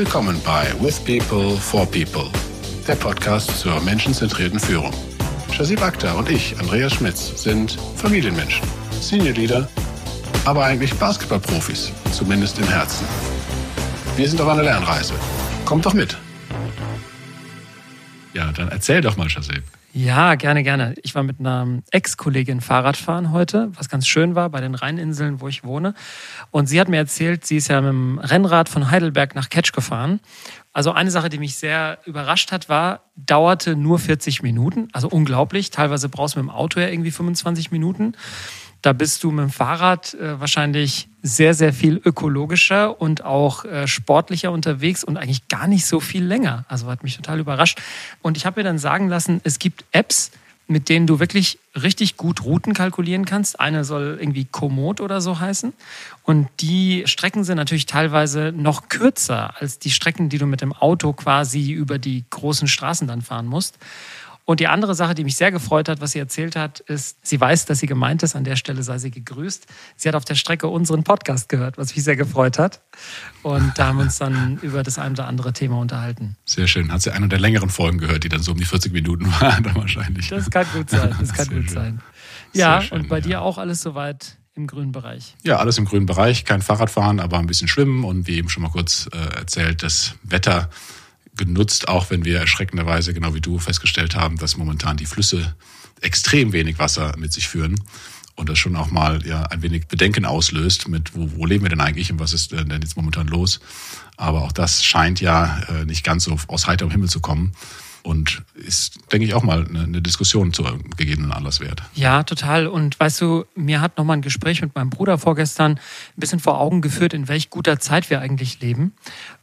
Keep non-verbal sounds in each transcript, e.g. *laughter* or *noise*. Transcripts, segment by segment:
Willkommen bei With People for People, der Podcast zur menschenzentrierten Führung. Shazib Akhtar und ich, Andreas Schmitz, sind Familienmenschen, Senior Leader, aber eigentlich Basketballprofis, zumindest im Herzen. Wir sind auf einer Lernreise. Kommt doch mit. Dann erzähl doch mal, Shazib. Ja, gerne, gerne. Ich war mit einer Ex-Kollegin Fahrradfahren heute, was ganz schön war, bei den Rheininseln, wo ich wohne. Und sie hat mir erzählt, sie ist ja mit dem Rennrad von Heidelberg nach Ketsch gefahren. Also eine Sache, die mich sehr überrascht hat, war, dauerte nur 40 Minuten. Also unglaublich. Teilweise brauchst du mit dem Auto ja irgendwie 25 Minuten. Da bist du mit dem Fahrrad äh, wahrscheinlich sehr, sehr viel ökologischer und auch äh, sportlicher unterwegs und eigentlich gar nicht so viel länger. Also hat mich total überrascht. Und ich habe mir dann sagen lassen, es gibt Apps, mit denen du wirklich richtig gut Routen kalkulieren kannst. Eine soll irgendwie Komoot oder so heißen. Und die Strecken sind natürlich teilweise noch kürzer als die Strecken, die du mit dem Auto quasi über die großen Straßen dann fahren musst. Und die andere Sache, die mich sehr gefreut hat, was sie erzählt hat, ist, sie weiß, dass sie gemeint ist. An der Stelle sei sie gegrüßt. Sie hat auf der Strecke unseren Podcast gehört, was mich sehr gefreut hat. Und da haben wir uns dann *laughs* über das ein oder andere Thema unterhalten. Sehr schön. Hat sie eine der längeren Folgen gehört, die dann so um die 40 Minuten *laughs* waren, dann wahrscheinlich. Das kann gut sein. Das kann gut schön. sein. Ja, schön, und bei ja. dir auch alles soweit im grünen Bereich? Ja, alles im grünen Bereich. Kein Fahrradfahren, aber ein bisschen Schwimmen und wie eben schon mal kurz äh, erzählt, das Wetter genutzt, auch wenn wir erschreckenderweise, genau wie du, festgestellt haben, dass momentan die Flüsse extrem wenig Wasser mit sich führen und das schon auch mal ja ein wenig Bedenken auslöst mit, wo, wo leben wir denn eigentlich und was ist denn jetzt momentan los. Aber auch das scheint ja äh, nicht ganz so aus heiterem Himmel zu kommen und ist, denke ich, auch mal eine, eine Diskussion zur gegebenen Anlass wert. Ja, total. Und weißt du, mir hat nochmal ein Gespräch mit meinem Bruder vorgestern ein bisschen vor Augen geführt, in welch guter Zeit wir eigentlich leben.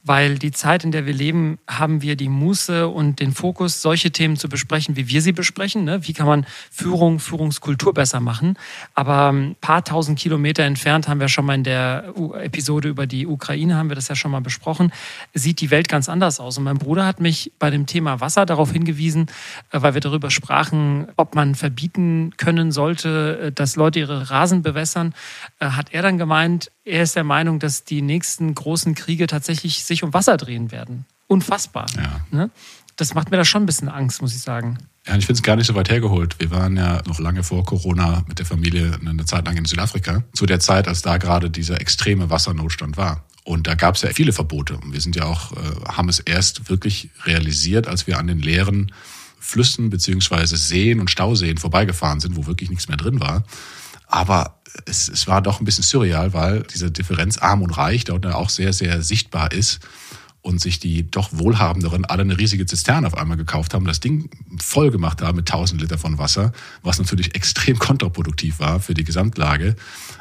Weil die Zeit, in der wir leben, haben wir die Muße und den Fokus, solche Themen zu besprechen, wie wir sie besprechen. Ne? Wie kann man Führung, Führungskultur besser machen? Aber ein paar tausend Kilometer entfernt haben wir schon mal in der Episode über die Ukraine, haben wir das ja schon mal besprochen, sieht die Welt ganz anders aus. Und mein Bruder hat mich bei dem Thema Wasser darauf hingewiesen, äh, weil wir darüber sprachen, ob man verbieten können sollte, äh, dass Leute ihre Rasen bewässern, äh, hat er dann gemeint, er ist der Meinung, dass die nächsten großen Kriege tatsächlich sich um Wasser drehen werden. Unfassbar. Ja. Ne? Das macht mir da schon ein bisschen Angst, muss ich sagen. Ja, ich finde es gar nicht so weit hergeholt. Wir waren ja noch lange vor Corona mit der Familie eine Zeit lang in Südafrika. Zu der Zeit, als da gerade dieser extreme Wassernotstand war. Und da gab es ja viele Verbote. Und wir sind ja auch, äh, haben es erst wirklich realisiert, als wir an den leeren Flüssen beziehungsweise Seen und Stauseen vorbeigefahren sind, wo wirklich nichts mehr drin war. Aber es, es war doch ein bisschen surreal, weil diese Differenz arm und reich dort auch sehr, sehr sichtbar ist und sich die doch Wohlhabenderen alle eine riesige Zisterne auf einmal gekauft haben, das Ding voll gemacht haben mit 1000 Liter von Wasser, was natürlich *laughs* extrem kontraproduktiv war für die Gesamtlage.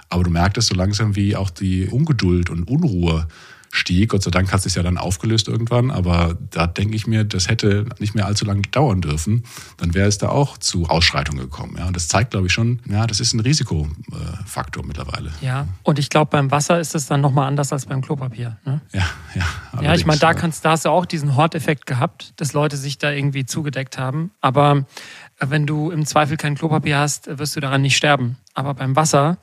Aber du merktest so langsam, wie auch die Ungeduld und Unruhe stieg. Gott sei Dank hat es sich ja dann aufgelöst irgendwann, aber da denke ich mir, das hätte nicht mehr allzu lange dauern dürfen. Dann wäre es da auch zu Ausschreitungen gekommen. Ja, und das zeigt, glaube ich, schon, ja, das ist ein Risikofaktor mittlerweile. Ja, und ich glaube, beim Wasser ist es dann nochmal anders als beim Klopapier. Ne? Ja, ja. Ja, ich meine, da, kannst, da hast du auch diesen Horteffekt gehabt, dass Leute sich da irgendwie zugedeckt haben. Aber wenn du im Zweifel kein Klopapier hast, wirst du daran nicht sterben. Aber beim Wasser,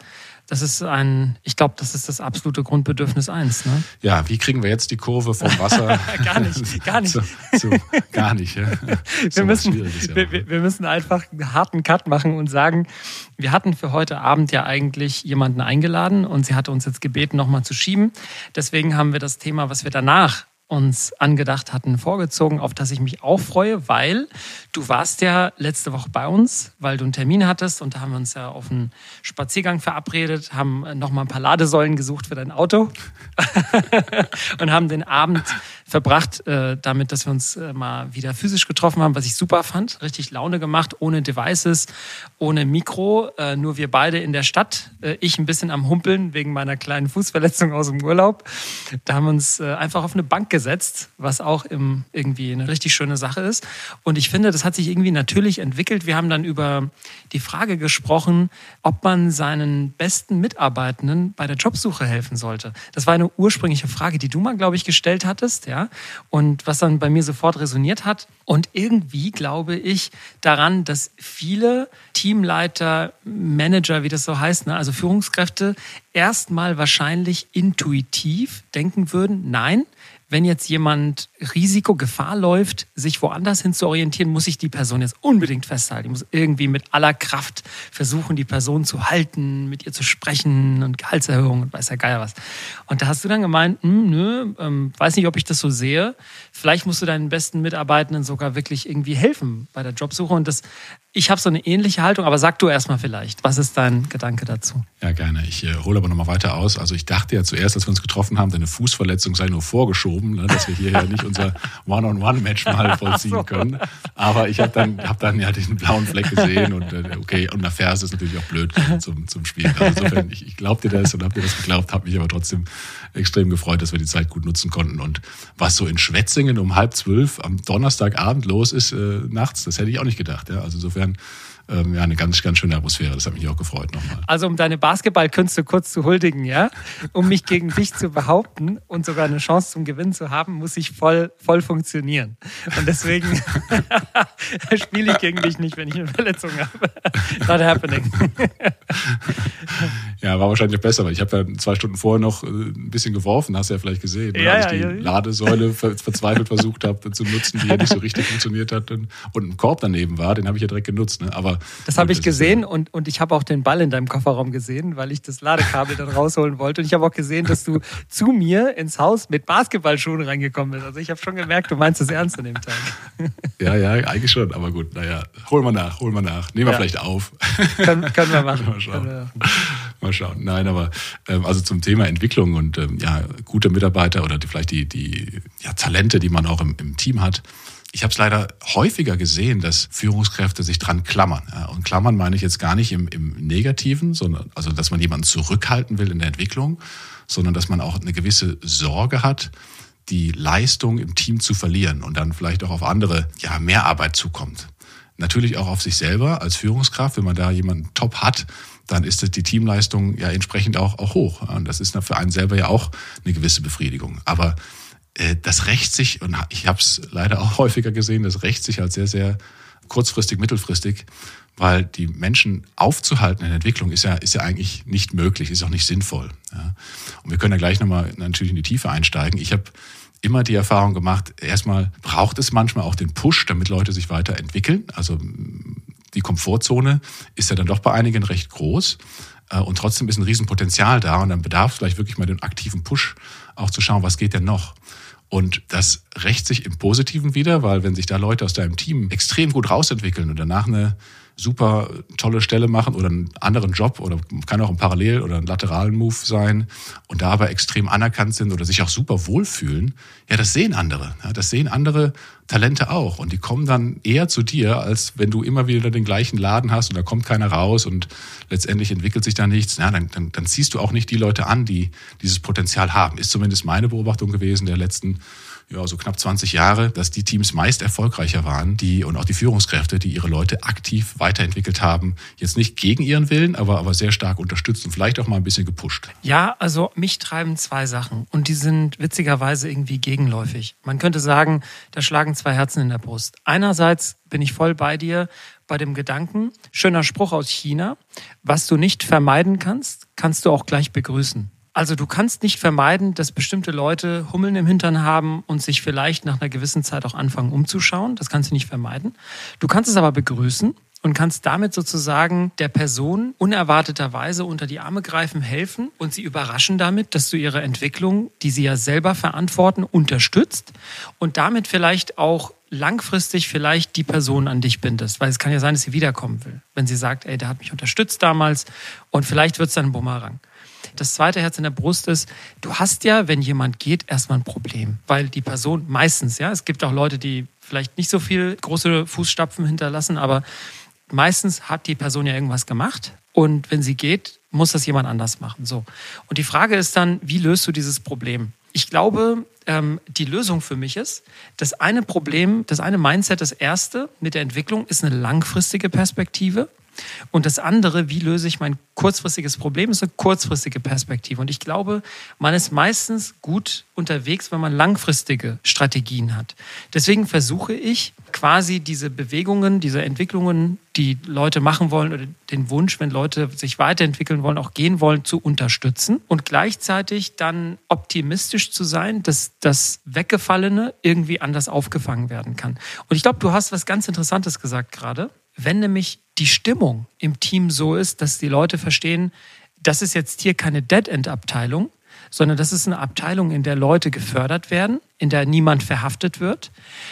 das ist ein, ich glaube, das ist das absolute Grundbedürfnis eins. Ne? Ja, wie kriegen wir jetzt die Kurve vom Wasser? *laughs* gar nicht, gar nicht. *laughs* zu, zu, gar nicht. Ja. Wir, müssen, ja. wir, wir, müssen einfach einen harten Cut machen und sagen, wir hatten für heute Abend ja eigentlich jemanden eingeladen und sie hatte uns jetzt gebeten, nochmal zu schieben. Deswegen haben wir das Thema, was wir danach uns angedacht hatten, vorgezogen, auf das ich mich auch freue, weil du warst ja letzte Woche bei uns, weil du einen Termin hattest und da haben wir uns ja auf einen Spaziergang verabredet, haben nochmal ein paar Ladesäulen gesucht für dein Auto *laughs* *laughs* und haben den Abend verbracht äh, damit, dass wir uns äh, mal wieder physisch getroffen haben, was ich super fand. Richtig Laune gemacht, ohne Devices, ohne Mikro, äh, nur wir beide in der Stadt. Ich ein bisschen am Humpeln wegen meiner kleinen Fußverletzung aus dem Urlaub. Da haben wir uns einfach auf eine Bank gesetzt, was auch irgendwie eine richtig schöne Sache ist. Und ich finde, das hat sich irgendwie natürlich entwickelt. Wir haben dann über die Frage gesprochen, ob man seinen besten Mitarbeitenden bei der Jobsuche helfen sollte. Das war eine ursprüngliche Frage, die du mal, glaube ich, gestellt hattest. Ja? Und was dann bei mir sofort resoniert hat. Und irgendwie glaube ich daran, dass viele Teamleiter, Manager, wie das so heißt, ne, also Führungskräfte, erstmal wahrscheinlich intuitiv denken würden, nein, wenn jetzt jemand Risiko, Gefahr läuft, sich woanders hin zu orientieren, muss ich die Person jetzt unbedingt festhalten. Ich muss irgendwie mit aller Kraft versuchen, die Person zu halten, mit ihr zu sprechen und Gehaltserhöhung und weiß ja geil was. Und da hast du dann gemeint, hm, nö, ähm, weiß nicht, ob ich das so sehe. Vielleicht musst du deinen besten Mitarbeitenden sogar wirklich irgendwie helfen bei der Jobsuche. Und das ich habe so eine ähnliche Haltung, aber sag du erstmal vielleicht, was ist dein Gedanke dazu? Ja, gerne. Ich äh, hole aber nochmal weiter aus. Also ich dachte ja zuerst, als wir uns getroffen haben, deine Fußverletzung sei nur vorgeschoben, ne, dass wir hier ja nicht unser One-on-One-Match mal *laughs* vollziehen so. können. Aber ich habe dann, hab dann ja diesen blauen Fleck gesehen und äh, okay, und nach Ferse ist natürlich auch blöd zum, zum Spielen. Also insofern, ich, ich glaubte das und habe dir das geglaubt, habe mich aber trotzdem extrem gefreut, dass wir die Zeit gut nutzen konnten. Und was so in Schwetzingen um halb zwölf am Donnerstagabend los ist, äh, nachts, das hätte ich auch nicht gedacht. Ja. Also insofern insofern ähm, ja, eine ganz, ganz schöne Atmosphäre. Das hat mich auch gefreut nochmal. Also um deine Basketballkünste kurz zu huldigen, ja, um mich gegen dich zu behaupten und sogar eine Chance zum Gewinn zu haben, muss ich voll, voll funktionieren. Und deswegen *laughs* spiele ich gegen dich nicht, wenn ich eine Verletzung habe. Not happening. *laughs* ja, war wahrscheinlich besser, weil ich habe ja zwei Stunden vorher noch äh, ein bisschen geworfen, hast du ja vielleicht gesehen, ne? ja, als ich die ja, ja. Ladesäule verzweifelt versucht habe zu nutzen, die ja nicht so richtig *laughs* funktioniert hat und, und ein Korb daneben war, den habe ich ja direkt genutzt. Ne? Aber das habe ich gesehen und, und ich habe auch den Ball in deinem Kofferraum gesehen, weil ich das Ladekabel dann rausholen wollte. Und ich habe auch gesehen, dass du zu mir ins Haus mit Basketballschuhen reingekommen bist. Also ich habe schon gemerkt, du meinst das ernst an dem Tag. Ja, ja, eigentlich schon. Aber gut, naja, holen wir nach, holen wir nach. Nehmen wir ja. vielleicht auf. Können, können wir machen. *laughs* Mal schauen. Wir Mal schauen. Nein, aber ähm, also zum Thema Entwicklung und ähm, ja, gute Mitarbeiter oder die, vielleicht die, die ja, Talente, die man auch im, im Team hat ich habe es leider häufiger gesehen, dass Führungskräfte sich dran klammern. Und klammern meine ich jetzt gar nicht im, im Negativen, sondern also, dass man jemanden zurückhalten will in der Entwicklung, sondern dass man auch eine gewisse Sorge hat, die Leistung im Team zu verlieren und dann vielleicht auch auf andere ja mehr Arbeit zukommt. Natürlich auch auf sich selber als Führungskraft, wenn man da jemanden top hat, dann ist die Teamleistung ja entsprechend auch, auch hoch. Und das ist für einen selber ja auch eine gewisse Befriedigung. Aber äh, das rächt sich, und ich habe es leider auch *laughs* häufiger gesehen, das rächt sich halt sehr, sehr kurzfristig, mittelfristig, weil die Menschen aufzuhalten in der Entwicklung ist ja, ist ja eigentlich nicht möglich, ist auch nicht sinnvoll. Ja. Und wir können ja gleich nochmal natürlich in die Tiefe einsteigen. Ich habe immer die Erfahrung gemacht, erstmal braucht es manchmal auch den Push, damit Leute sich weiterentwickeln. Also die Komfortzone ist ja dann doch bei einigen recht groß. Äh, und trotzdem ist ein Riesenpotenzial da und dann bedarf es vielleicht wirklich mal den aktiven Push, auch zu schauen, was geht denn noch. Und das rächt sich im Positiven wieder, weil wenn sich da Leute aus deinem Team extrem gut rausentwickeln und danach eine super tolle Stelle machen oder einen anderen Job oder kann auch ein Parallel- oder ein lateralen Move sein und da aber extrem anerkannt sind oder sich auch super wohlfühlen, ja, das sehen andere. Ja, das sehen andere Talente auch und die kommen dann eher zu dir, als wenn du immer wieder den gleichen Laden hast und da kommt keiner raus und letztendlich entwickelt sich da nichts. Ja, dann, dann, dann ziehst du auch nicht die Leute an, die dieses Potenzial haben. Ist zumindest meine Beobachtung gewesen der letzten ja, so knapp 20 Jahre, dass die Teams meist erfolgreicher waren, die und auch die Führungskräfte, die ihre Leute aktiv weiterentwickelt haben, jetzt nicht gegen ihren Willen, aber, aber sehr stark unterstützt und vielleicht auch mal ein bisschen gepusht. Ja, also mich treiben zwei Sachen und die sind witzigerweise irgendwie gegenläufig. Man könnte sagen, da schlagen zwei Herzen in der Brust. Einerseits bin ich voll bei dir bei dem Gedanken, schöner Spruch aus China, was du nicht vermeiden kannst, kannst du auch gleich begrüßen. Also du kannst nicht vermeiden, dass bestimmte Leute Hummeln im Hintern haben und sich vielleicht nach einer gewissen Zeit auch anfangen umzuschauen. Das kannst du nicht vermeiden. Du kannst es aber begrüßen und kannst damit sozusagen der Person unerwarteterweise unter die Arme greifen, helfen und sie überraschen damit, dass du ihre Entwicklung, die sie ja selber verantworten, unterstützt und damit vielleicht auch langfristig vielleicht die Person an dich bindest. Weil es kann ja sein, dass sie wiederkommen will. Wenn sie sagt, ey, der hat mich unterstützt damals und vielleicht wird es dann ein Bumerang. Das zweite Herz in der Brust ist, du hast ja, wenn jemand geht, erstmal ein Problem. Weil die Person meistens, ja, es gibt auch Leute, die vielleicht nicht so viel große Fußstapfen hinterlassen, aber meistens hat die Person ja irgendwas gemacht. Und wenn sie geht, muss das jemand anders machen. So. Und die Frage ist dann, wie löst du dieses Problem? Ich glaube, ähm, die Lösung für mich ist, das eine Problem, das eine Mindset, das erste mit der Entwicklung ist eine langfristige Perspektive. Und das andere, wie löse ich mein kurzfristiges Problem, ist eine kurzfristige Perspektive. Und ich glaube, man ist meistens gut unterwegs, wenn man langfristige Strategien hat. Deswegen versuche ich quasi diese Bewegungen, diese Entwicklungen, die Leute machen wollen oder den Wunsch, wenn Leute sich weiterentwickeln wollen, auch gehen wollen, zu unterstützen und gleichzeitig dann optimistisch zu sein, dass das Weggefallene irgendwie anders aufgefangen werden kann. Und ich glaube, du hast was ganz Interessantes gesagt gerade. Wenn nämlich die Stimmung im Team so ist, dass die Leute verstehen, das ist jetzt hier keine Dead-End-Abteilung, sondern das ist eine Abteilung, in der Leute gefördert werden, in der niemand verhaftet wird,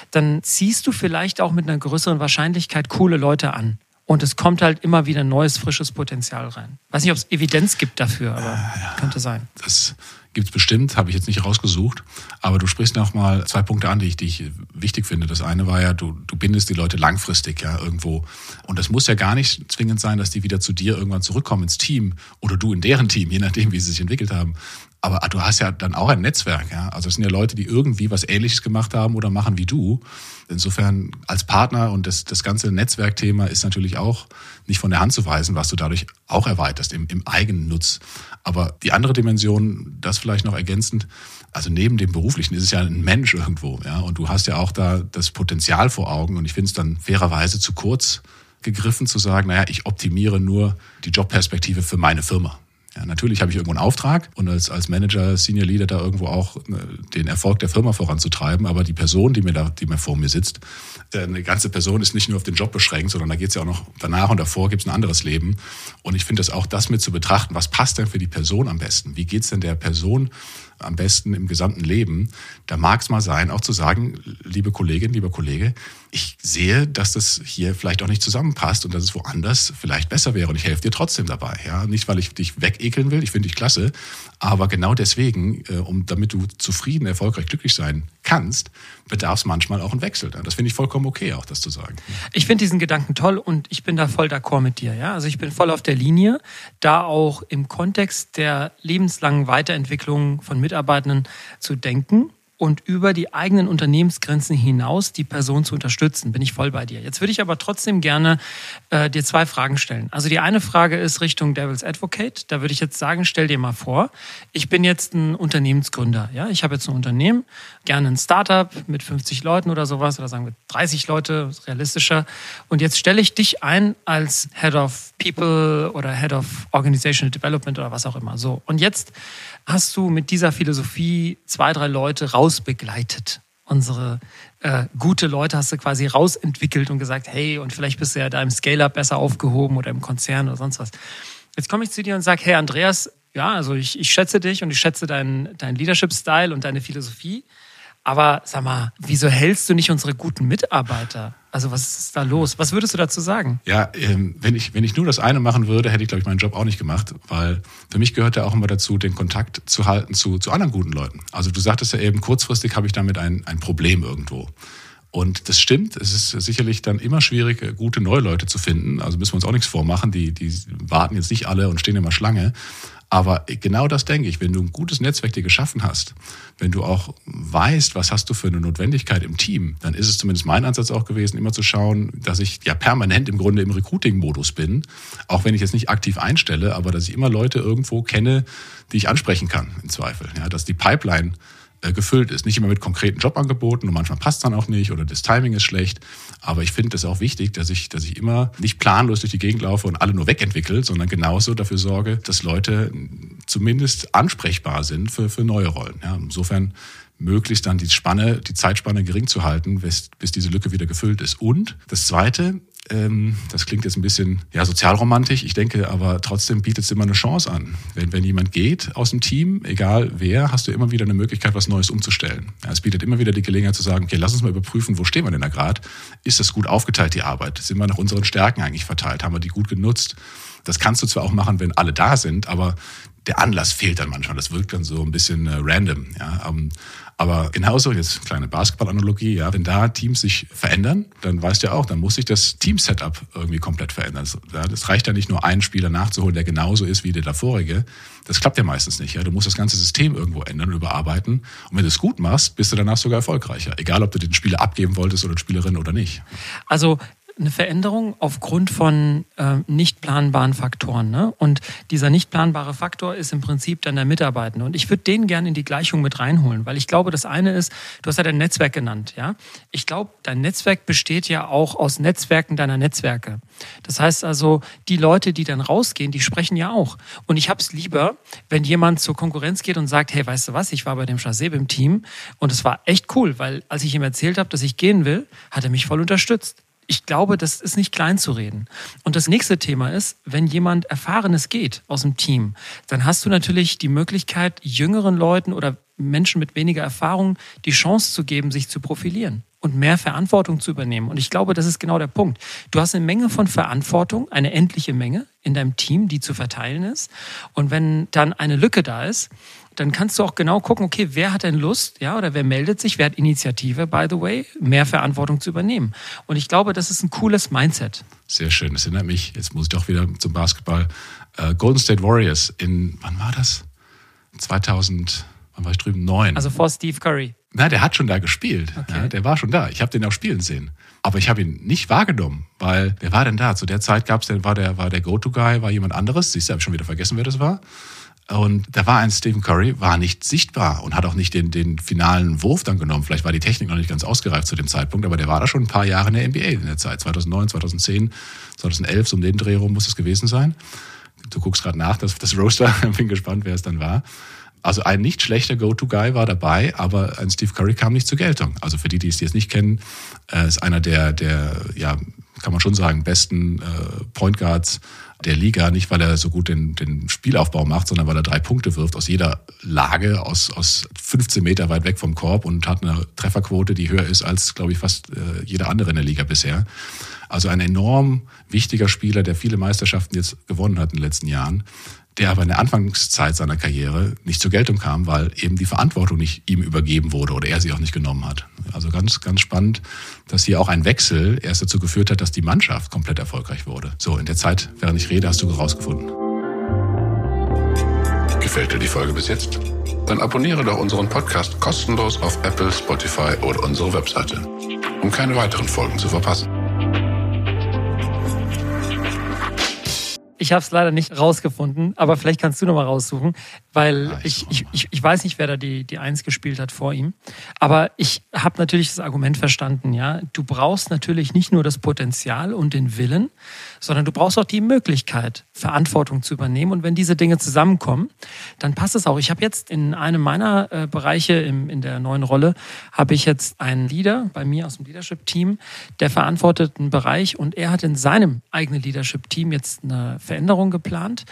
dann ziehst du vielleicht auch mit einer größeren Wahrscheinlichkeit coole Leute an. Und es kommt halt immer wieder neues, frisches Potenzial rein. Weiß nicht, ob es Evidenz gibt dafür, aber ja, könnte sein. Das gibt es bestimmt, habe ich jetzt nicht rausgesucht. Aber du sprichst noch mal zwei Punkte an, die ich, die ich wichtig finde. Das eine war ja, du, du bindest die Leute langfristig ja irgendwo. Und das muss ja gar nicht zwingend sein, dass die wieder zu dir irgendwann zurückkommen ins Team oder du in deren Team, je nachdem, wie sie sich entwickelt haben. Aber du hast ja dann auch ein Netzwerk, ja. Also es sind ja Leute, die irgendwie was Ähnliches gemacht haben oder machen wie du. Insofern als Partner und das, das ganze Netzwerkthema ist natürlich auch nicht von der Hand zu weisen, was du dadurch auch erweiterst im, im eigenen Nutz. Aber die andere Dimension, das vielleicht noch ergänzend, also neben dem beruflichen ist es ja ein Mensch irgendwo, ja. Und du hast ja auch da das Potenzial vor Augen. Und ich finde es dann fairerweise zu kurz gegriffen zu sagen, naja, ich optimiere nur die Jobperspektive für meine Firma. Ja, natürlich habe ich irgendwo einen Auftrag und als, als Manager, Senior Leader da irgendwo auch äh, den Erfolg der Firma voranzutreiben. Aber die Person, die mir da, die mir vor mir sitzt, äh, eine ganze Person ist nicht nur auf den Job beschränkt, sondern da geht es ja auch noch danach und davor gibt es ein anderes Leben. Und ich finde das auch das mit zu betrachten, was passt denn für die Person am besten? Wie geht es denn der Person am besten im gesamten Leben? Da mag es mal sein, auch zu sagen, liebe Kollegin, lieber Kollege, ich sehe, dass das hier vielleicht auch nicht zusammenpasst und dass es woanders vielleicht besser wäre und ich helfe dir trotzdem dabei. Ja? Nicht, weil ich dich wegekeln will, ich finde dich klasse, aber genau deswegen, äh, um, damit du zufrieden, erfolgreich, glücklich sein kannst, bedarf es manchmal auch einen Wechsel. Das finde ich vollkommen okay, auch das zu sagen. Ich finde diesen Gedanken toll und ich bin da voll d'accord mit dir. Ja? Also ich bin voll auf der Linie, da auch im Kontext der lebenslangen Weiterentwicklung von Mitarbeitenden zu denken und über die eigenen Unternehmensgrenzen hinaus die Person zu unterstützen. Bin ich voll bei dir. Jetzt würde ich aber trotzdem gerne äh, dir zwei Fragen stellen. Also die eine Frage ist Richtung Devil's Advocate. Da würde ich jetzt sagen, stell dir mal vor, ich bin jetzt ein Unternehmensgründer. Ja, ich habe jetzt ein Unternehmen, gerne ein Startup mit 50 Leuten oder sowas oder sagen wir 30 Leute, realistischer. Und jetzt stelle ich dich ein als Head of People oder Head of Organizational Development oder was auch immer. So. Und jetzt hast du mit dieser Philosophie zwei, drei Leute rausbegleitet. Unsere äh, gute Leute hast du quasi rausentwickelt und gesagt, hey, und vielleicht bist du ja da im Scale-Up besser aufgehoben oder im Konzern oder sonst was. Jetzt komme ich zu dir und sage, hey Andreas, ja, also ich, ich schätze dich und ich schätze deinen dein Leadership-Style und deine Philosophie. Aber sag mal, wieso hältst du nicht unsere guten Mitarbeiter? Also was ist da los? Was würdest du dazu sagen? Ja, ähm, wenn, ich, wenn ich nur das eine machen würde, hätte ich, glaube ich, meinen Job auch nicht gemacht, weil für mich gehört ja auch immer dazu, den Kontakt zu halten zu, zu anderen guten Leuten. Also du sagtest ja eben, kurzfristig habe ich damit ein, ein Problem irgendwo. Und das stimmt, es ist sicherlich dann immer schwierig, gute neue Leute zu finden. Also müssen wir uns auch nichts vormachen, die, die warten jetzt nicht alle und stehen immer Schlange. Aber genau das denke ich, wenn du ein gutes Netzwerk dir geschaffen hast, wenn du auch weißt, was hast du für eine Notwendigkeit im Team, dann ist es zumindest mein Ansatz auch gewesen, immer zu schauen, dass ich ja permanent im Grunde im Recruiting-Modus bin, auch wenn ich jetzt nicht aktiv einstelle, aber dass ich immer Leute irgendwo kenne, die ich ansprechen kann, im Zweifel. Ja, dass die Pipeline äh, gefüllt ist. Nicht immer mit konkreten Jobangeboten und manchmal passt dann auch nicht oder das Timing ist schlecht. Aber ich finde es auch wichtig, dass ich, dass ich immer nicht planlos durch die Gegend laufe und alle nur wegentwickle, sondern genauso dafür sorge, dass Leute zumindest ansprechbar sind für, für neue Rollen. Ja, insofern möglichst dann die Spanne, die Zeitspanne gering zu halten, bis, bis diese Lücke wieder gefüllt ist. Und das Zweite, das klingt jetzt ein bisschen ja, sozialromantisch, ich denke aber trotzdem bietet es immer eine Chance an. Wenn, wenn jemand geht aus dem Team, egal wer, hast du immer wieder eine Möglichkeit, was Neues umzustellen. Ja, es bietet immer wieder die Gelegenheit zu sagen, okay, lass uns mal überprüfen, wo stehen wir denn da gerade? Ist das gut aufgeteilt, die Arbeit? Sind wir nach unseren Stärken eigentlich verteilt? Haben wir die gut genutzt? Das kannst du zwar auch machen, wenn alle da sind, aber der Anlass fehlt dann manchmal. Das wirkt dann so ein bisschen äh, random. Ja. Ähm, aber genauso, jetzt kleine Basketball-Analogie, ja, wenn da Teams sich verändern, dann weißt du ja auch, dann muss sich das Team-Setup irgendwie komplett verändern. Das reicht ja nicht nur einen Spieler nachzuholen, der genauso ist wie der davorige. Das klappt ja meistens nicht. Ja. Du musst das ganze System irgendwo ändern und überarbeiten. Und wenn du es gut machst, bist du danach sogar erfolgreicher. Egal, ob du den Spieler abgeben wolltest oder Spielerin oder nicht. Also eine Veränderung aufgrund von äh, nicht planbaren Faktoren. Ne? Und dieser nicht planbare Faktor ist im Prinzip dann der Mitarbeitende. Und ich würde den gerne in die Gleichung mit reinholen, weil ich glaube, das eine ist, du hast ja dein Netzwerk genannt. Ja? Ich glaube, dein Netzwerk besteht ja auch aus Netzwerken deiner Netzwerke. Das heißt also, die Leute, die dann rausgehen, die sprechen ja auch. Und ich habe es lieber, wenn jemand zur Konkurrenz geht und sagt, hey, weißt du was, ich war bei dem Chaseb im Team und es war echt cool, weil als ich ihm erzählt habe, dass ich gehen will, hat er mich voll unterstützt ich glaube, das ist nicht klein zu reden. Und das nächste Thema ist, wenn jemand Erfahrenes geht aus dem Team, dann hast du natürlich die Möglichkeit, jüngeren Leuten oder Menschen mit weniger Erfahrung die Chance zu geben, sich zu profilieren und mehr Verantwortung zu übernehmen. Und ich glaube, das ist genau der Punkt. Du hast eine Menge von Verantwortung, eine endliche Menge in deinem Team, die zu verteilen ist. Und wenn dann eine Lücke da ist, dann kannst du auch genau gucken, okay, wer hat denn Lust, ja, oder wer meldet sich, wer hat Initiative, by the way, mehr Verantwortung zu übernehmen. Und ich glaube, das ist ein cooles Mindset. Sehr schön. Das erinnert mich, jetzt muss ich doch wieder zum Basketball. Äh, Golden State Warriors in, wann war das? 2000, wann war ich drüben? Neun. Also vor Steve Curry. Na, der hat schon da gespielt. Okay. Ja, der war schon da. Ich habe den auch spielen sehen. Aber ich habe ihn nicht wahrgenommen, weil wer war denn da? Zu der Zeit gab es, war der, war der Go-To-Guy, war jemand anderes. Siehst du, habe ich schon wieder vergessen, wer das war. Und da war ein Stephen Curry, war nicht sichtbar und hat auch nicht den, den finalen Wurf dann genommen. Vielleicht war die Technik noch nicht ganz ausgereift zu dem Zeitpunkt, aber der war da schon ein paar Jahre in der NBA in der Zeit. 2009, 2010, 2011, so um den Dreh rum muss es gewesen sein. Du guckst gerade nach, das, das Roaster, *laughs* bin gespannt, wer es dann war. Also ein nicht schlechter Go-To-Guy war dabei, aber ein Steve Curry kam nicht zur Geltung. Also für die, die es jetzt nicht kennen, äh, ist einer der, der, ja, kann man schon sagen, besten äh, Point Guards der Liga, nicht weil er so gut den, den Spielaufbau macht, sondern weil er drei Punkte wirft aus jeder Lage, aus, aus 15 Meter weit weg vom Korb und hat eine Trefferquote, die höher ist als, glaube ich, fast äh, jeder andere in der Liga bisher. Also ein enorm wichtiger Spieler, der viele Meisterschaften jetzt gewonnen hat in den letzten Jahren der aber in der Anfangszeit seiner Karriere nicht zur Geltung kam, weil eben die Verantwortung nicht ihm übergeben wurde oder er sie auch nicht genommen hat. Also ganz, ganz spannend, dass hier auch ein Wechsel erst dazu geführt hat, dass die Mannschaft komplett erfolgreich wurde. So, in der Zeit, während ich rede, hast du herausgefunden. Gefällt dir die Folge bis jetzt? Dann abonniere doch unseren Podcast kostenlos auf Apple, Spotify oder unsere Webseite, um keine weiteren Folgen zu verpassen. Ich habe es leider nicht rausgefunden, aber vielleicht kannst du noch mal raussuchen, weil ja, ich, ich, ich, ich, weiß nicht, wer da die, die Eins gespielt hat vor ihm. Aber ich habe natürlich das Argument verstanden, ja. Du brauchst natürlich nicht nur das Potenzial und den Willen, sondern du brauchst auch die Möglichkeit, Verantwortung zu übernehmen. Und wenn diese Dinge zusammenkommen, dann passt es auch. Ich habe jetzt in einem meiner äh, Bereiche im, in der neuen Rolle, habe ich jetzt einen Leader bei mir aus dem Leadership-Team, der verantwortet einen Bereich und er hat in seinem eigenen Leadership-Team jetzt eine Veränderung geplant.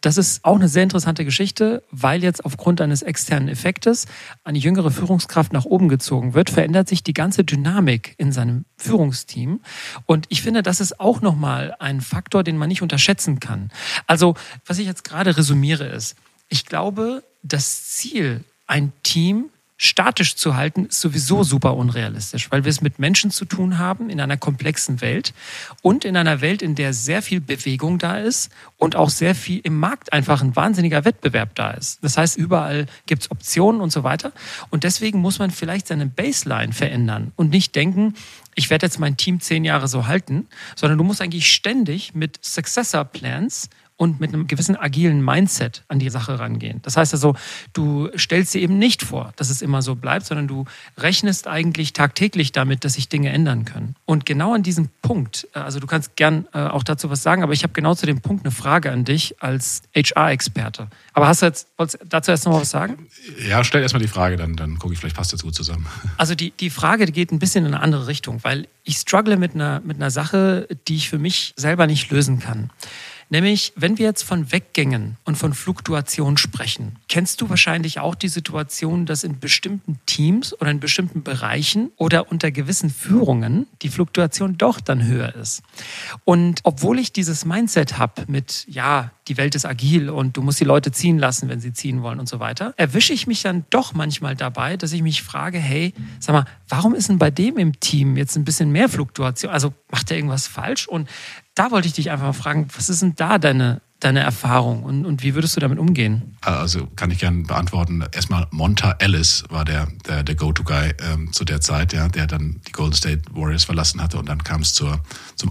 Das ist auch eine sehr interessante Geschichte, weil jetzt aufgrund eines externen Effektes eine jüngere Führungskraft nach oben gezogen wird, verändert sich die ganze Dynamik in seinem Führungsteam. Und ich finde, das ist auch nochmal ein Faktor, den man nicht unterschätzen kann. Also, was ich jetzt gerade resümiere ist, ich glaube, das Ziel, ein Team statisch zu halten, ist sowieso super unrealistisch, weil wir es mit Menschen zu tun haben in einer komplexen Welt und in einer Welt, in der sehr viel Bewegung da ist und auch sehr viel im Markt einfach ein wahnsinniger Wettbewerb da ist. Das heißt, überall gibt es Optionen und so weiter. Und deswegen muss man vielleicht seine Baseline verändern und nicht denken, ich werde jetzt mein Team zehn Jahre so halten, sondern du musst eigentlich ständig mit Successor Plans und mit einem gewissen agilen Mindset an die Sache rangehen. Das heißt also, du stellst dir eben nicht vor, dass es immer so bleibt, sondern du rechnest eigentlich tagtäglich damit, dass sich Dinge ändern können. Und genau an diesem Punkt, äh, also du kannst gern äh, auch dazu was sagen, aber ich habe genau zu dem Punkt eine Frage an dich als HR-Experte. Aber hast du jetzt wolltest dazu erst noch was sagen? Ja, stell erstmal die Frage, dann, dann gucke ich, vielleicht passt das gut zusammen. *laughs* Also die, die Frage die geht ein bisschen in eine andere Richtung, weil ich struggle mit einer, mit einer Sache, die ich für mich selber nicht lösen kann. Nämlich, wenn wir jetzt von Weggängen und von Fluktuation sprechen, kennst du wahrscheinlich auch die Situation, dass in bestimmten Teams oder in bestimmten Bereichen oder unter gewissen Führungen die Fluktuation doch dann höher ist. Und obwohl ich dieses Mindset habe mit, ja, die Welt ist agil und du musst die Leute ziehen lassen, wenn sie ziehen wollen und so weiter, erwische ich mich dann doch manchmal dabei, dass ich mich frage, hey, sag mal, warum ist denn bei dem im Team jetzt ein bisschen mehr Fluktuation? Also macht er irgendwas falsch? Und da wollte ich dich einfach mal fragen, was ist denn da deine, deine Erfahrung und, und wie würdest du damit umgehen? Also kann ich gerne beantworten. Erstmal Monta Ellis war der, der, der Go-To-Guy ähm, zu der Zeit, ja, der dann die Golden State Warriors verlassen hatte und dann kam es zum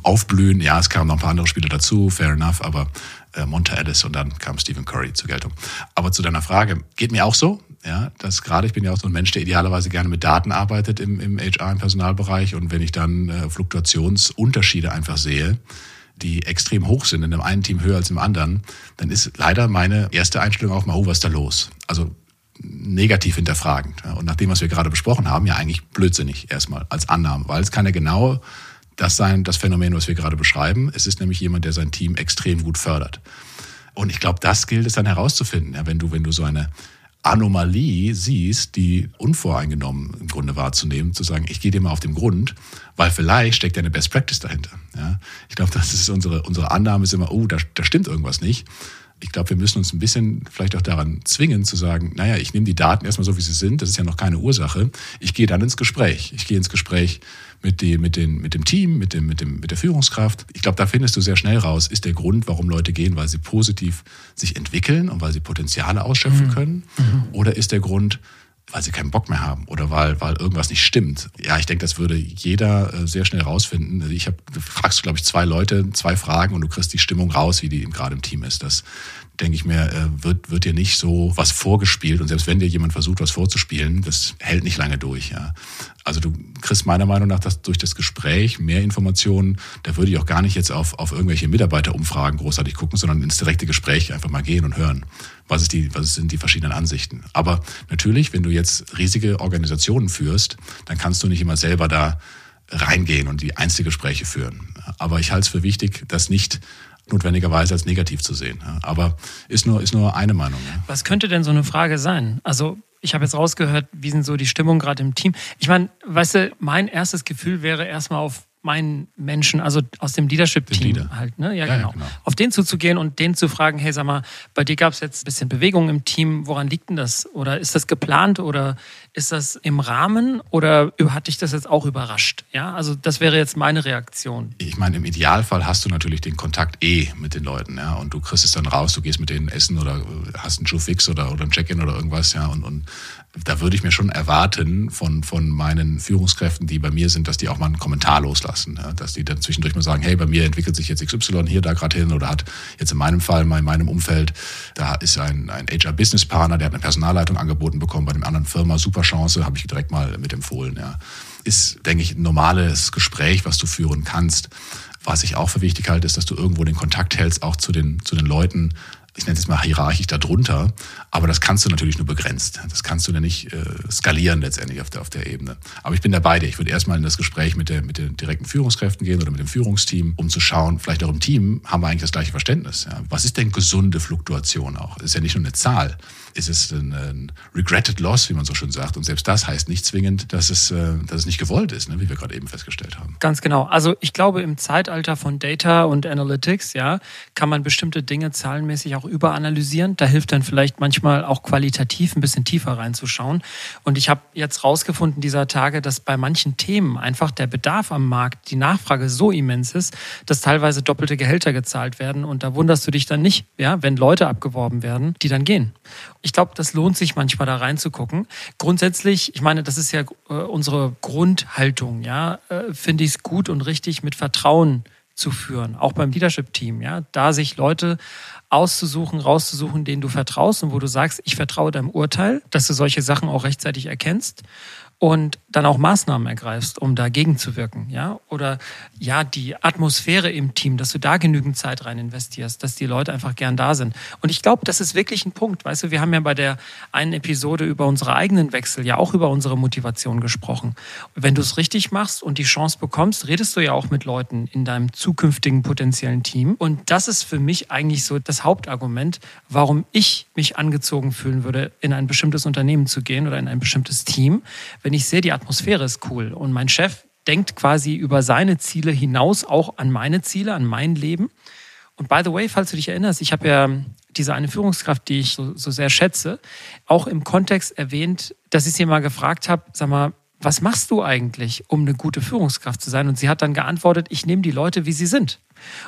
Aufblühen. Ja, es kamen noch ein paar andere Spieler dazu, fair enough, aber äh, Monta Ellis und dann kam Stephen Curry zur Geltung. Aber zu deiner Frage, geht mir auch so. Ja, das gerade, ich bin ja auch so ein Mensch, der idealerweise gerne mit Daten arbeitet im, im HR, im Personalbereich. Und wenn ich dann äh, Fluktuationsunterschiede einfach sehe, die extrem hoch sind, in dem einen Team höher als im anderen, dann ist leider meine erste Einstellung auch mal, oh, was ist da los? Also negativ hinterfragend. Und nach dem, was wir gerade besprochen haben, ja eigentlich blödsinnig erstmal als Annahme, weil es kann ja genau das sein, das Phänomen, was wir gerade beschreiben. Es ist nämlich jemand, der sein Team extrem gut fördert. Und ich glaube, das gilt es dann herauszufinden, ja, wenn du, wenn du so eine Anomalie siehst, die unvoreingenommen im Grunde wahrzunehmen, zu sagen, ich gehe dir mal auf den Grund, weil vielleicht steckt ja eine Best Practice dahinter. Ja? Ich glaube, das ist unsere, unsere Annahme ist immer, oh, da, da stimmt irgendwas nicht. Ich glaube, wir müssen uns ein bisschen vielleicht auch daran zwingen zu sagen, naja, ich nehme die Daten erstmal so, wie sie sind, das ist ja noch keine Ursache. Ich gehe dann ins Gespräch. Ich gehe ins Gespräch mit, die, mit, den, mit dem Team, mit, dem, mit, dem, mit der Führungskraft. Ich glaube, da findest du sehr schnell raus, ist der Grund, warum Leute gehen, weil sie positiv sich entwickeln und weil sie Potenziale ausschöpfen mhm. können? Mhm. Oder ist der Grund, weil sie keinen Bock mehr haben oder weil, weil irgendwas nicht stimmt. Ja, ich denke, das würde jeder äh, sehr schnell rausfinden. Ich habe, du fragst, glaube ich, zwei Leute, zwei Fragen und du kriegst die Stimmung raus, wie die gerade im Team ist. Das, denke ich mir, äh, wird, wird dir nicht so was vorgespielt. Und selbst wenn dir jemand versucht, was vorzuspielen, das hält nicht lange durch. Ja. Also du kriegst meiner Meinung nach das, durch das Gespräch mehr Informationen. Da würde ich auch gar nicht jetzt auf, auf irgendwelche Mitarbeiterumfragen großartig gucken, sondern ins direkte Gespräch einfach mal gehen und hören. Was, ist die, was sind die verschiedenen Ansichten? Aber natürlich, wenn du jetzt riesige Organisationen führst, dann kannst du nicht immer selber da reingehen und die Einzelgespräche führen. Aber ich halte es für wichtig, dass nicht notwendigerweise als negativ zu sehen. Aber ist nur, ist nur eine Meinung. Was könnte denn so eine Frage sein? Also ich habe jetzt rausgehört, wie sind so die Stimmung gerade im Team. Ich meine, weißt du, mein erstes Gefühl wäre erstmal auf meinen Menschen, also aus dem Leadership-Team halt, ne? Ja, ja, genau. ja, genau. Auf den zuzugehen und den zu fragen, hey, sag mal, bei dir gab es jetzt ein bisschen Bewegung im Team, woran liegt denn das? Oder ist das geplant oder ist das im Rahmen oder hat dich das jetzt auch überrascht? Ja, also das wäre jetzt meine Reaktion. Ich meine, im Idealfall hast du natürlich den Kontakt eh mit den Leuten, ja, und du kriegst es dann raus, du gehst mit denen essen oder hast einen Schuhfix oder, oder ein Check-in oder irgendwas, ja, und, und da würde ich mir schon erwarten von, von meinen Führungskräften, die bei mir sind, dass die auch mal einen Kommentar loslassen. Ja? Dass die dann zwischendurch mal sagen, hey, bei mir entwickelt sich jetzt XY hier, da gerade hin oder hat jetzt in meinem Fall, in meinem Umfeld, da ist ein, ein HR-Business-Partner, der hat eine Personalleitung angeboten bekommen bei einem anderen Firma, super Chance, habe ich direkt mal mit empfohlen. Ja. Ist, denke ich, ein normales Gespräch, was du führen kannst. Was ich auch für wichtig halte, ist, dass du irgendwo den Kontakt hältst, auch zu den, zu den Leuten, ich nenne es mal hierarchisch darunter, aber das kannst du natürlich nur begrenzt. Das kannst du ja nicht äh, skalieren letztendlich auf der, auf der Ebene. Aber ich bin dabei dir. Ich würde erstmal in das Gespräch mit, der, mit den direkten Führungskräften gehen oder mit dem Führungsteam, um zu schauen, vielleicht auch im Team haben wir eigentlich das gleiche Verständnis. Ja. Was ist denn gesunde Fluktuation auch? Das ist ja nicht nur eine Zahl ist es ein, ein regretted loss, wie man so schön sagt. Und selbst das heißt nicht zwingend, dass es, äh, dass es nicht gewollt ist, ne, wie wir gerade eben festgestellt haben. Ganz genau. Also ich glaube, im Zeitalter von Data und Analytics, ja, kann man bestimmte Dinge zahlenmäßig auch überanalysieren. Da hilft dann vielleicht manchmal auch qualitativ ein bisschen tiefer reinzuschauen. Und ich habe jetzt rausgefunden dieser Tage, dass bei manchen Themen einfach der Bedarf am Markt, die Nachfrage so immens ist, dass teilweise doppelte Gehälter gezahlt werden. Und da wunderst du dich dann nicht, ja, wenn Leute abgeworben werden, die dann gehen ich glaube, das lohnt sich manchmal da reinzugucken. Grundsätzlich, ich meine, das ist ja äh, unsere Grundhaltung, ja, äh, finde ich es gut und richtig, mit Vertrauen zu führen, auch beim Leadership-Team, ja, da sich Leute auszusuchen, rauszusuchen, denen du vertraust und wo du sagst, ich vertraue deinem Urteil, dass du solche Sachen auch rechtzeitig erkennst und dann auch Maßnahmen ergreifst, um dagegen zu wirken, ja? Oder ja, die Atmosphäre im Team, dass du da genügend Zeit rein investierst, dass die Leute einfach gern da sind. Und ich glaube, das ist wirklich ein Punkt. Weißt du, wir haben ja bei der einen Episode über unsere eigenen Wechsel ja auch über unsere Motivation gesprochen. Wenn du es richtig machst und die Chance bekommst, redest du ja auch mit Leuten in deinem zukünftigen potenziellen Team. Und das ist für mich eigentlich so das Hauptargument, warum ich mich angezogen fühlen würde, in ein bestimmtes Unternehmen zu gehen oder in ein bestimmtes Team. Wenn wenn ich sehe, die Atmosphäre ist cool und mein Chef denkt quasi über seine Ziele hinaus auch an meine Ziele, an mein Leben. Und by the way, falls du dich erinnerst, ich habe ja diese eine Führungskraft, die ich so, so sehr schätze, auch im Kontext erwähnt, dass ich sie mal gefragt habe, sag mal, was machst du eigentlich, um eine gute Führungskraft zu sein? Und sie hat dann geantwortet, ich nehme die Leute, wie sie sind.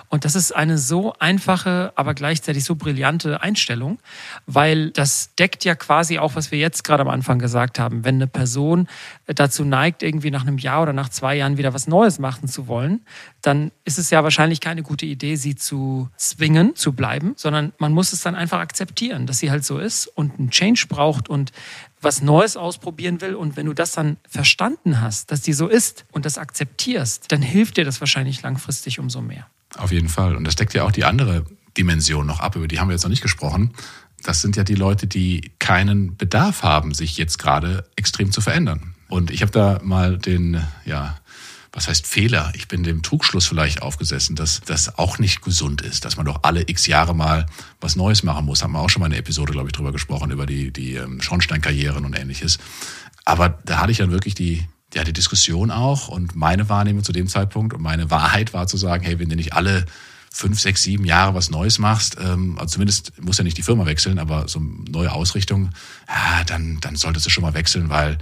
Und das ist eine so einfache, aber gleichzeitig so brillante Einstellung, weil das deckt ja quasi auch, was wir jetzt gerade am Anfang gesagt haben. Wenn eine Person dazu neigt, irgendwie nach einem Jahr oder nach zwei Jahren wieder was Neues machen zu wollen, dann ist es ja wahrscheinlich keine gute Idee, sie zu zwingen, zu bleiben, sondern man muss es dann einfach akzeptieren, dass sie halt so ist und einen Change braucht und was Neues ausprobieren will. Und wenn du das dann verstanden hast, dass die so ist und das akzeptierst, dann hilft dir das wahrscheinlich langfristig umso mehr. Auf jeden Fall. Und das deckt ja auch die andere Dimension noch ab, über die haben wir jetzt noch nicht gesprochen. Das sind ja die Leute, die keinen Bedarf haben, sich jetzt gerade extrem zu verändern. Und ich habe da mal den, ja, was heißt Fehler? Ich bin dem Trugschluss vielleicht aufgesessen, dass das auch nicht gesund ist, dass man doch alle x Jahre mal was Neues machen muss. Haben wir auch schon mal eine Episode, glaube ich, drüber gesprochen, über die, die ähm, Schornsteinkarrieren und ähnliches. Aber da hatte ich dann wirklich die, ja, die Diskussion auch und meine Wahrnehmung zu dem Zeitpunkt und meine Wahrheit war zu sagen, hey, wenn du nicht alle fünf, sechs, sieben Jahre was Neues machst, ähm, also zumindest muss ja nicht die Firma wechseln, aber so eine neue Ausrichtung, ja, dann, dann solltest du schon mal wechseln, weil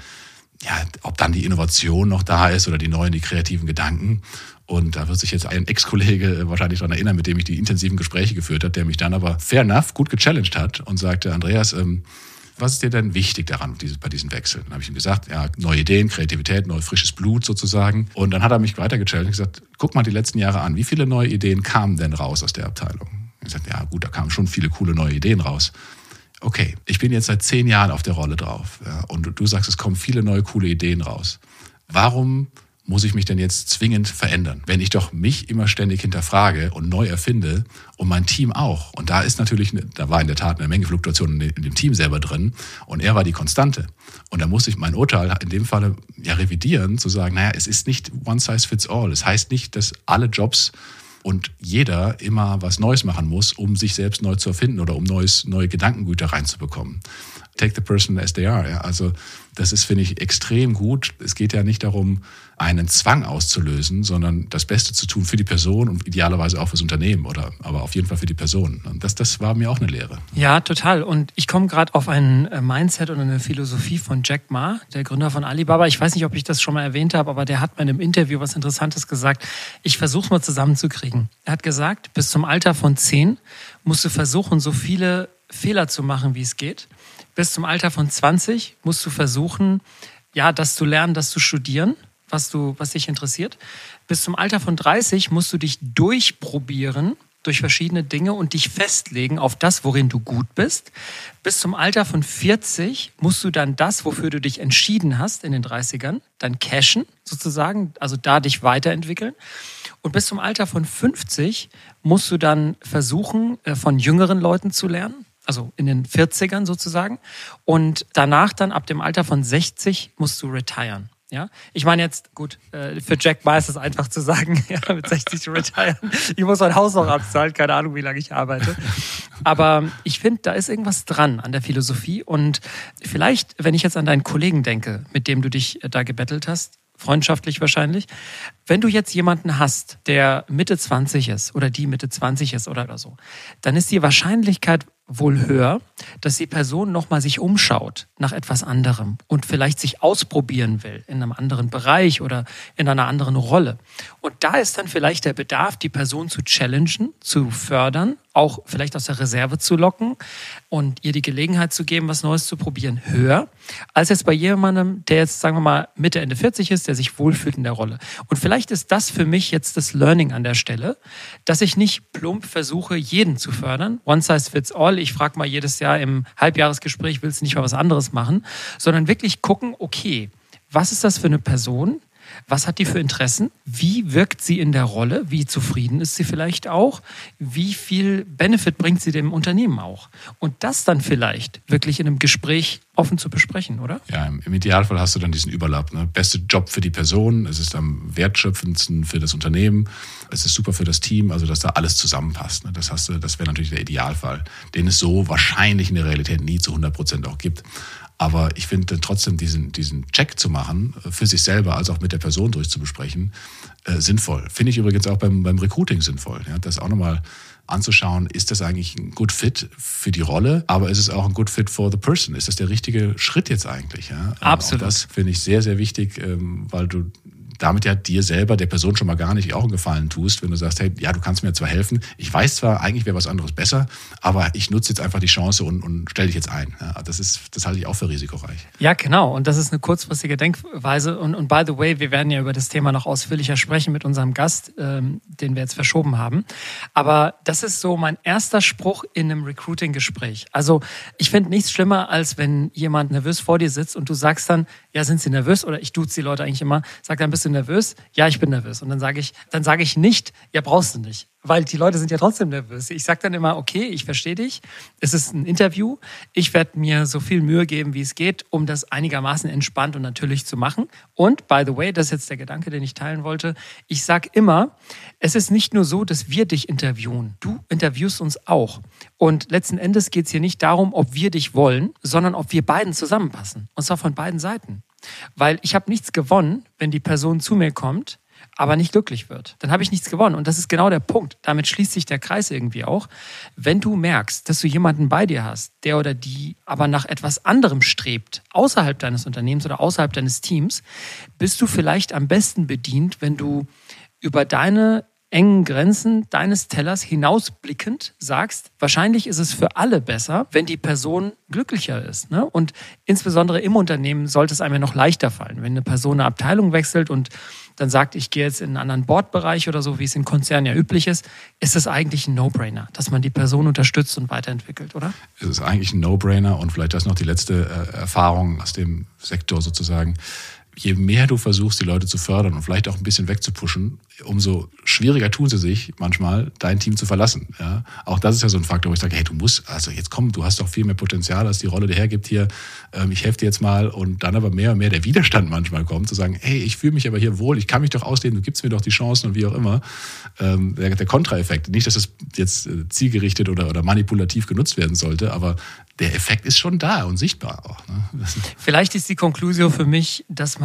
ja, ob dann die Innovation noch da ist oder die neuen, die kreativen Gedanken. Und da wird sich jetzt ein Ex-Kollege wahrscheinlich daran erinnern, mit dem ich die intensiven Gespräche geführt habe, der mich dann aber fair enough gut gechallenged hat und sagte, Andreas, ähm, was ist dir denn wichtig daran bei diesen Wechseln? Dann habe ich ihm gesagt, ja, neue Ideen, Kreativität, neu frisches Blut sozusagen. Und dann hat er mich weiter gechallenged und gesagt, guck mal die letzten Jahre an, wie viele neue Ideen kamen denn raus aus der Abteilung? Ich gesagt, ja gut, da kamen schon viele coole neue Ideen raus okay, ich bin jetzt seit zehn Jahren auf der Rolle drauf ja, und du sagst, es kommen viele neue coole Ideen raus. Warum muss ich mich denn jetzt zwingend verändern, wenn ich doch mich immer ständig hinterfrage und neu erfinde und mein Team auch. Und da ist natürlich, da war in der Tat eine Menge Fluktuation in dem Team selber drin und er war die Konstante. Und da musste ich mein Urteil in dem Falle ja revidieren, zu sagen, naja, es ist nicht one size fits all. Es heißt nicht, dass alle Jobs und jeder immer was Neues machen muss, um sich selbst neu zu erfinden oder um neues, neue Gedankengüter reinzubekommen. Take the person as they are. Ja. Also das ist, finde ich, extrem gut. Es geht ja nicht darum, einen Zwang auszulösen, sondern das Beste zu tun für die Person und idealerweise auch fürs Unternehmen oder aber auf jeden Fall für die Person. Und das, das war mir auch eine Lehre. Ja, total. Und ich komme gerade auf ein äh, Mindset und eine Philosophie von Jack Ma, der Gründer von Alibaba. Ich weiß nicht, ob ich das schon mal erwähnt habe, aber der hat mal in einem Interview was Interessantes gesagt. Ich versuche es mal zusammenzukriegen. Er hat gesagt, bis zum Alter von zehn musst du versuchen, so viele Fehler zu machen, wie es geht. Bis zum Alter von 20 musst du versuchen, ja, das zu lernen, das zu studieren was, du, was dich interessiert. Bis zum Alter von 30 musst du dich durchprobieren durch verschiedene Dinge und dich festlegen auf das, worin du gut bist. Bis zum Alter von 40 musst du dann das, wofür du dich entschieden hast in den 30ern, dann cashen sozusagen, also da dich weiterentwickeln. Und bis zum Alter von 50 musst du dann versuchen, äh, von jüngeren Leuten zu lernen, also in den 40ern sozusagen. Und danach dann ab dem Alter von 60 musst du retiren. Ja, ich meine jetzt, gut, äh, für Jack Ma ist es einfach zu sagen, *laughs* ja, mit 60 zu retiren. Ich muss mein Haus noch abzahlen, keine Ahnung, wie lange ich arbeite. Aber ich finde, da ist irgendwas dran an der Philosophie. Und vielleicht, wenn ich jetzt an deinen Kollegen denke, mit dem du dich äh, da gebettelt hast, freundschaftlich wahrscheinlich. Wenn du jetzt jemanden hast, der Mitte 20 ist oder die Mitte 20 ist oder so, dann ist die Wahrscheinlichkeit wohl höher, dass die Person nochmal sich umschaut nach etwas anderem und vielleicht sich ausprobieren will in einem anderen Bereich oder in einer anderen Rolle. Und da ist dann vielleicht der Bedarf, die Person zu challengen, zu fördern, auch vielleicht aus der Reserve zu locken und ihr die Gelegenheit zu geben, was Neues zu probieren, höher, als jetzt bei jemandem, der jetzt, sagen wir mal, Mitte, Ende 40 ist, der sich wohlfühlt in der Rolle. Und vielleicht ist das für mich jetzt das Learning an der Stelle, dass ich nicht plump versuche, jeden zu fördern. One size fits all. Ich frage mal jedes Jahr im Halbjahresgespräch, willst du nicht mal was anderes machen? Sondern wirklich gucken, okay, was ist das für eine Person? Was hat die für Interessen? Wie wirkt sie in der Rolle? Wie zufrieden ist sie vielleicht auch? Wie viel Benefit bringt sie dem Unternehmen auch? Und das dann vielleicht wirklich in einem Gespräch offen zu besprechen, oder? Ja, im Idealfall hast du dann diesen Überlapp. Ne? Beste Job für die Person, es ist am wertschöpfendsten für das Unternehmen, es ist super für das Team, also dass da alles zusammenpasst. Ne? Das, das wäre natürlich der Idealfall, den es so wahrscheinlich in der Realität nie zu 100 Prozent auch gibt. Aber ich finde trotzdem diesen, diesen Check zu machen, äh, für sich selber als auch mit der Person durchzubesprechen, äh, sinnvoll. Finde ich übrigens auch beim, beim Recruiting sinnvoll. Ja? Das auch nochmal anzuschauen, ist das eigentlich ein Good Fit für die Rolle, aber ist es auch ein Good Fit for the person? Ist das der richtige Schritt jetzt eigentlich? Ja? Absolut. Auch das finde ich sehr, sehr wichtig, ähm, weil du damit ja dir selber, der Person schon mal gar nicht auch einen Gefallen tust, wenn du sagst, hey, ja, du kannst mir zwar helfen, ich weiß zwar, eigentlich wäre was anderes besser, aber ich nutze jetzt einfach die Chance und, und stelle dich jetzt ein. Ja, das ist, das halte ich auch für risikoreich. Ja, genau. Und das ist eine kurzfristige Denkweise. Und, und by the way, wir werden ja über das Thema noch ausführlicher sprechen mit unserem Gast, ähm, den wir jetzt verschoben haben. Aber das ist so mein erster Spruch in einem Recruiting-Gespräch. Also ich finde nichts schlimmer, als wenn jemand nervös vor dir sitzt und du sagst dann, ja, sind Sie nervös? Oder ich duze die Leute eigentlich immer, sag dann, bist du nervös? Ja, ich bin nervös. Und dann sage ich, dann sage ich nicht, ja, brauchst du nicht weil die Leute sind ja trotzdem nervös. Ich sage dann immer, okay, ich verstehe dich. Es ist ein Interview. Ich werde mir so viel Mühe geben, wie es geht, um das einigermaßen entspannt und natürlich zu machen. Und, by the way, das ist jetzt der Gedanke, den ich teilen wollte. Ich sage immer, es ist nicht nur so, dass wir dich interviewen. Du interviewst uns auch. Und letzten Endes geht es hier nicht darum, ob wir dich wollen, sondern ob wir beiden zusammenpassen. Und zwar von beiden Seiten. Weil ich habe nichts gewonnen, wenn die Person zu mir kommt aber nicht glücklich wird, dann habe ich nichts gewonnen. Und das ist genau der Punkt. Damit schließt sich der Kreis irgendwie auch. Wenn du merkst, dass du jemanden bei dir hast, der oder die aber nach etwas anderem strebt, außerhalb deines Unternehmens oder außerhalb deines Teams, bist du vielleicht am besten bedient, wenn du über deine engen Grenzen deines Tellers hinausblickend sagst, wahrscheinlich ist es für alle besser, wenn die Person glücklicher ist. Ne? Und insbesondere im Unternehmen sollte es einem ja noch leichter fallen. Wenn eine Person eine Abteilung wechselt und dann sagt, ich gehe jetzt in einen anderen Bordbereich oder so, wie es in Konzernen ja üblich ist, ist es eigentlich ein No-Brainer, dass man die Person unterstützt und weiterentwickelt, oder? Es ist eigentlich ein No-Brainer und vielleicht das noch die letzte äh, Erfahrung aus dem Sektor sozusagen je mehr du versuchst, die Leute zu fördern und vielleicht auch ein bisschen wegzupuschen, umso schwieriger tun sie sich manchmal, dein Team zu verlassen. Ja? Auch das ist ja so ein Faktor, wo ich sage, hey, du musst, also jetzt komm, du hast doch viel mehr Potenzial, als die Rolle dir hergibt hier. Ähm, ich helfe dir jetzt mal und dann aber mehr und mehr der Widerstand manchmal kommt, zu sagen, hey, ich fühle mich aber hier wohl, ich kann mich doch ausleben, du gibst mir doch die Chancen und wie auch immer. Ähm, der, der Kontraeffekt. Nicht, dass es jetzt äh, zielgerichtet oder, oder manipulativ genutzt werden sollte, aber der Effekt ist schon da und sichtbar auch. Ne? Vielleicht ist die Konklusion für mich, dass man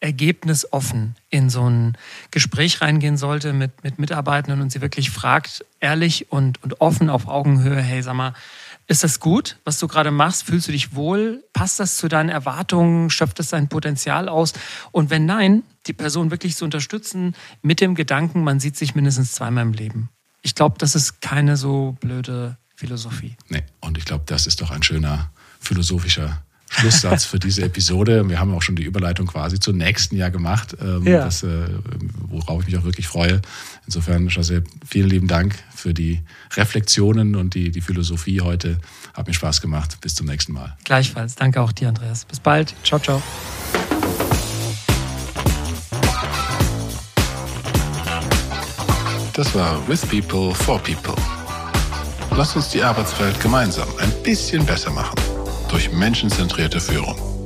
ergebnisoffen in so ein Gespräch reingehen sollte mit, mit Mitarbeitenden und sie wirklich fragt, ehrlich und, und offen auf Augenhöhe, hey, sag mal, ist das gut, was du gerade machst? Fühlst du dich wohl? Passt das zu deinen Erwartungen? Schöpft es dein Potenzial aus? Und wenn nein, die Person wirklich zu unterstützen mit dem Gedanken, man sieht sich mindestens zweimal im Leben. Ich glaube, das ist keine so blöde Philosophie. Nee, und ich glaube, das ist doch ein schöner philosophischer Schlusssatz für diese Episode. Wir haben auch schon die Überleitung quasi zum nächsten Jahr gemacht, ähm, ja. das, äh, worauf ich mich auch wirklich freue. Insofern, José, vielen lieben Dank für die Reflexionen und die, die Philosophie heute. Hat mir Spaß gemacht. Bis zum nächsten Mal. Gleichfalls. Danke auch dir, Andreas. Bis bald. Ciao, ciao. Das war With People for People. Lass uns die Arbeitswelt gemeinsam ein bisschen besser machen durch menschenzentrierte Führung.